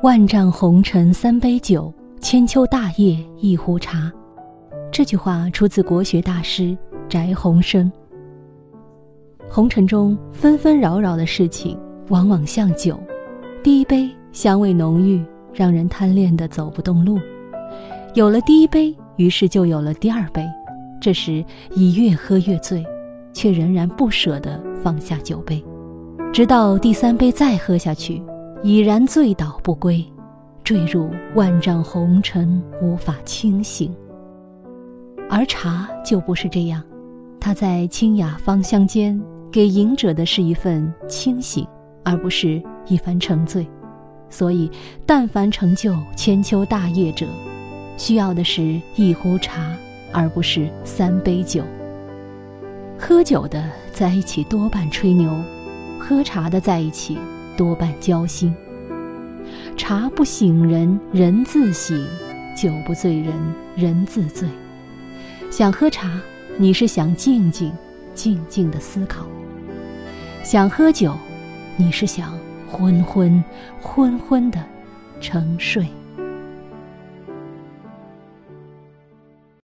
万丈红尘三杯酒，千秋大业一壶茶。这句话出自国学大师翟鸿生。红尘中纷纷扰扰的事情，往往像酒，第一杯香味浓郁，让人贪恋的走不动路。有了第一杯，于是就有了第二杯，这时已越喝越醉，却仍然不舍得放下酒杯，直到第三杯再喝下去，已然醉倒不归，坠入万丈红尘，无法清醒。而茶就不是这样，它在清雅芳香间。给饮者的是一份清醒，而不是一番沉醉。所以，但凡成就千秋大业者，需要的是一壶茶，而不是三杯酒。喝酒的在一起多半吹牛，喝茶的在一起多半交心。茶不醒人，人自醒；酒不醉人，人自醉。想喝茶，你是想静静、静静的思考。想喝酒，你是想昏昏昏昏的沉睡。